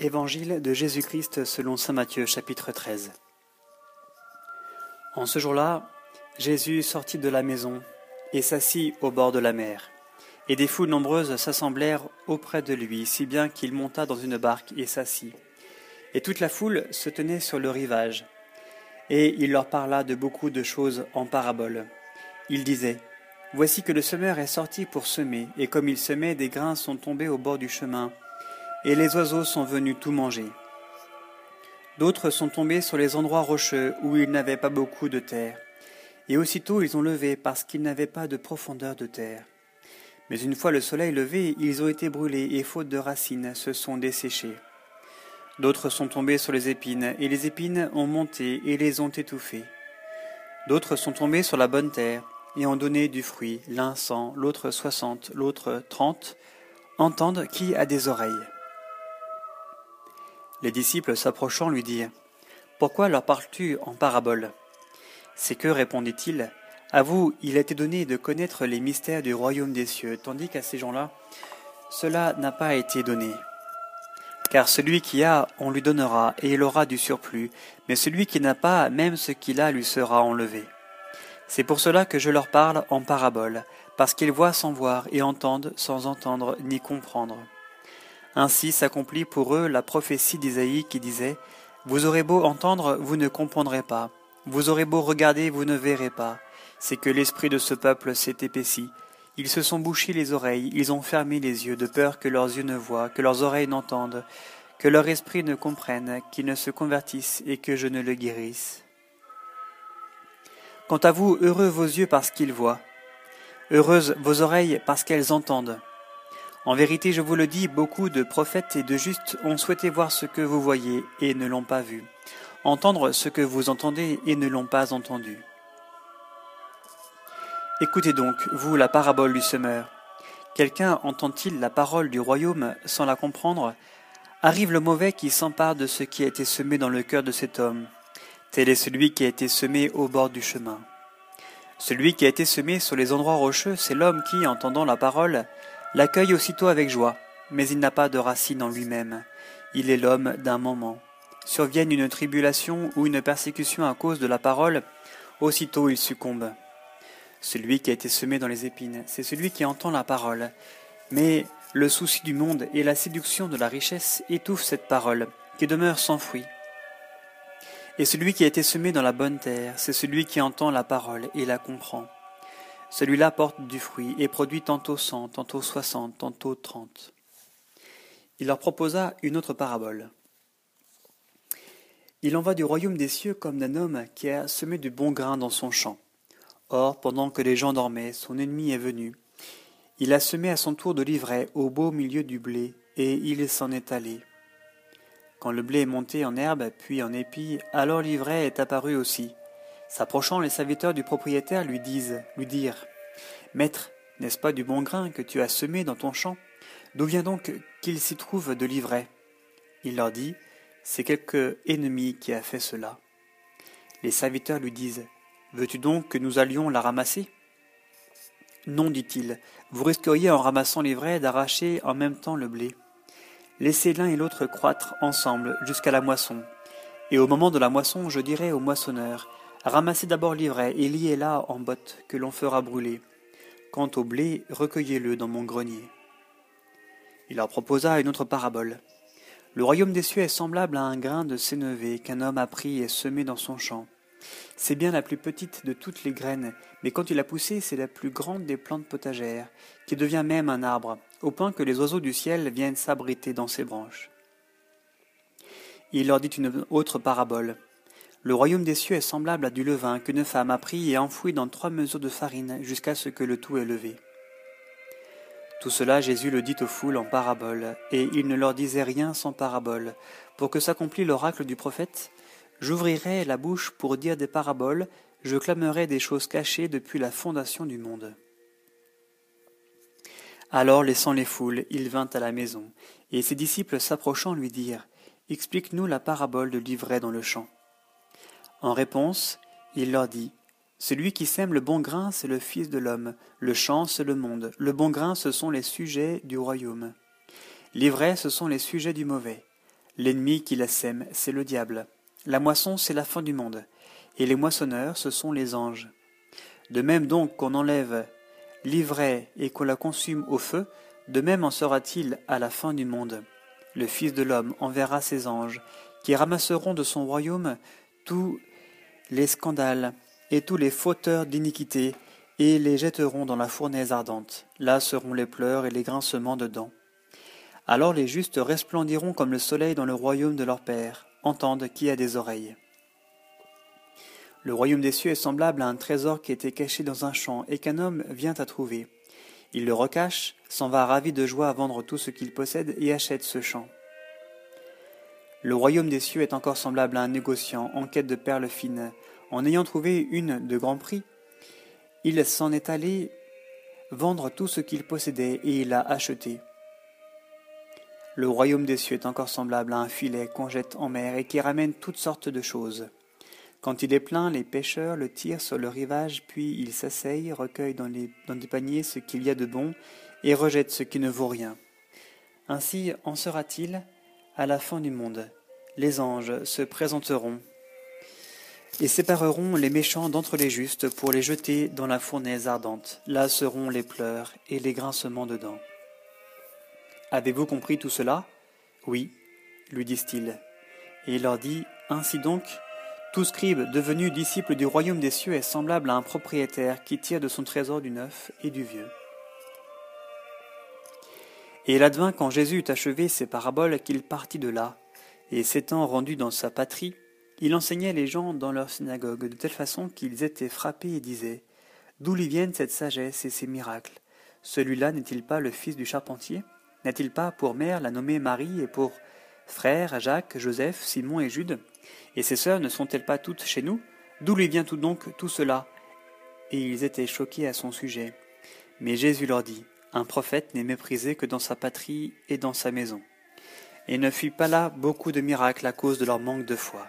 Évangile de Jésus-Christ selon Saint Matthieu chapitre 13 En ce jour-là, Jésus sortit de la maison et s'assit au bord de la mer. Et des foules nombreuses s'assemblèrent auprès de lui, si bien qu'il monta dans une barque et s'assit. Et toute la foule se tenait sur le rivage. Et il leur parla de beaucoup de choses en paraboles. Il disait, Voici que le semeur est sorti pour semer, et comme il semait, des grains sont tombés au bord du chemin et les oiseaux sont venus tout manger. D'autres sont tombés sur les endroits rocheux où il n'avait pas beaucoup de terre, et aussitôt ils ont levé parce qu'ils n'avaient pas de profondeur de terre. Mais une fois le soleil levé, ils ont été brûlés et faute de racines se sont desséchés. D'autres sont tombés sur les épines, et les épines ont monté et les ont étouffés. D'autres sont tombés sur la bonne terre, et ont donné du fruit, l'un cent, l'autre soixante, l'autre trente. Entendent qui a des oreilles. Les disciples s'approchant lui dirent Pourquoi leur parles-tu en parabole? C'est que, répondit-il, à vous il a été donné de connaître les mystères du royaume des cieux, tandis qu'à ces gens-là, cela n'a pas été donné. Car celui qui a, on lui donnera, et il aura du surplus, mais celui qui n'a pas, même ce qu'il a lui sera enlevé. C'est pour cela que je leur parle en parabole, parce qu'ils voient sans voir et entendent sans entendre ni comprendre. Ainsi s'accomplit pour eux la prophétie d'Isaïe qui disait Vous aurez beau entendre, vous ne comprendrez pas. Vous aurez beau regarder, vous ne verrez pas. C'est que l'esprit de ce peuple s'est épaissi. Ils se sont bouchés les oreilles, ils ont fermé les yeux, de peur que leurs yeux ne voient, que leurs oreilles n'entendent, que leur esprit ne comprenne, qu'ils ne se convertissent et que je ne le guérisse. Quant à vous, heureux vos yeux parce qu'ils voient, heureuses vos oreilles parce qu'elles entendent. En vérité, je vous le dis, beaucoup de prophètes et de justes ont souhaité voir ce que vous voyez et ne l'ont pas vu, entendre ce que vous entendez et ne l'ont pas entendu. Écoutez donc, vous, la parabole du semeur. Quelqu'un entend-il la parole du royaume sans la comprendre? Arrive le mauvais qui s'empare de ce qui a été semé dans le cœur de cet homme. Tel est celui qui a été semé au bord du chemin. Celui qui a été semé sur les endroits rocheux, c'est l'homme qui, entendant la parole, l'accueille aussitôt avec joie, mais il n'a pas de racine en lui-même. Il est l'homme d'un moment. Survienne une tribulation ou une persécution à cause de la parole, aussitôt il succombe. Celui qui a été semé dans les épines, c'est celui qui entend la parole. Mais le souci du monde et la séduction de la richesse étouffent cette parole, qui demeure sans fruit. Et celui qui a été semé dans la bonne terre, c'est celui qui entend la parole et la comprend. Celui-là porte du fruit et produit tantôt cent, tantôt soixante, tantôt trente. Il leur proposa une autre parabole. Il en va du royaume des cieux comme d'un homme qui a semé du bon grain dans son champ. Or, pendant que les gens dormaient, son ennemi est venu. Il a semé à son tour de l'ivraie au beau milieu du blé, et il s'en est allé. Quand le blé est monté en herbe, puis en épi, alors l'ivraie est apparu aussi. S'approchant, les serviteurs du propriétaire lui disent, lui dirent Maître, n'est-ce pas du bon grain que tu as semé dans ton champ? D'où vient donc qu'il s'y trouve de l'ivraie? Il leur dit C'est quelque ennemi qui a fait cela. Les serviteurs lui disent Veux-tu donc que nous allions la ramasser? Non, dit-il, vous risqueriez en ramassant l'ivraie d'arracher en même temps le blé. Laissez l'un et l'autre croître ensemble jusqu'à la moisson. Et au moment de la moisson, je dirai au moissonneur Ramassez d'abord l'ivraie et liez-la en bottes que l'on fera brûler. Quant au blé, recueillez-le dans mon grenier. Il leur proposa une autre parabole. Le royaume des cieux est semblable à un grain de sénévé qu'un homme a pris et semé dans son champ. C'est bien la plus petite de toutes les graines, mais quand il a poussé, c'est la plus grande des plantes potagères, qui devient même un arbre, au point que les oiseaux du ciel viennent s'abriter dans ses branches. Il leur dit une autre parabole. Le royaume des cieux est semblable à du levain qu'une femme a pris et enfoui dans trois mesures de farine jusqu'à ce que le tout est levé. Tout cela Jésus le dit aux foules en parabole, et il ne leur disait rien sans parabole, pour que s'accomplît l'oracle du prophète. J'ouvrirai la bouche pour dire des paraboles, je clamerai des choses cachées depuis la fondation du monde. Alors, laissant les foules, il vint à la maison, et ses disciples s'approchant lui dirent Explique-nous la parabole de l'ivraie dans le champ. En réponse, il leur dit Celui qui sème le bon grain, c'est le Fils de l'homme, le champ, c'est le monde, le bon grain, ce sont les sujets du royaume. L'ivraie, ce sont les sujets du mauvais. L'ennemi qui la sème, c'est le diable. La moisson, c'est la fin du monde. Et les moissonneurs, ce sont les anges. De même donc qu'on enlève l'ivraie et qu'on la consume au feu, de même en sera-t-il à la fin du monde. Le Fils de l'homme enverra ses anges, qui ramasseront de son royaume tous les scandales et tous les fauteurs d'iniquité, et les jetteront dans la fournaise ardente. Là seront les pleurs et les grincements de dents. Alors les justes resplendiront comme le soleil dans le royaume de leur Père. Entendent qui a des oreilles. Le royaume des cieux est semblable à un trésor qui était caché dans un champ et qu'un homme vient à trouver. Il le recache, s'en va ravi de joie à vendre tout ce qu'il possède et achète ce champ. Le royaume des cieux est encore semblable à un négociant en quête de perles fines. En ayant trouvé une de grand prix, il s'en est allé vendre tout ce qu'il possédait et il l'a acheté. Le royaume des cieux est encore semblable à un filet qu'on jette en mer et qui ramène toutes sortes de choses. Quand il est plein, les pêcheurs le tirent sur le rivage, puis ils s'asseyent, recueillent dans, dans des paniers ce qu'il y a de bon et rejettent ce qui ne vaut rien. Ainsi en sera-t-il à la fin du monde. Les anges se présenteront et sépareront les méchants d'entre les justes pour les jeter dans la fournaise ardente. Là seront les pleurs et les grincements de dents. Avez-vous compris tout cela? Oui, lui disent-ils. Et il leur dit Ainsi donc, tout scribe devenu disciple du royaume des cieux est semblable à un propriétaire qui tire de son trésor du neuf et du vieux. Et il advint quand Jésus eut achevé ses paraboles qu'il partit de là, et s'étant rendu dans sa patrie, il enseignait les gens dans leur synagogue de telle façon qu'ils étaient frappés et disaient D'où lui viennent cette sagesse et ces miracles? Celui-là n'est-il pas le fils du charpentier? N'a-t-il pas pour mère la nommée Marie et pour frères Jacques, Joseph, Simon et Jude? Et ses sœurs ne sont-elles pas toutes chez nous? D'où lui vient tout donc tout cela? Et ils étaient choqués à son sujet. Mais Jésus leur dit Un prophète n'est méprisé que dans sa patrie et dans sa maison. Et ne fit pas là beaucoup de miracles à cause de leur manque de foi.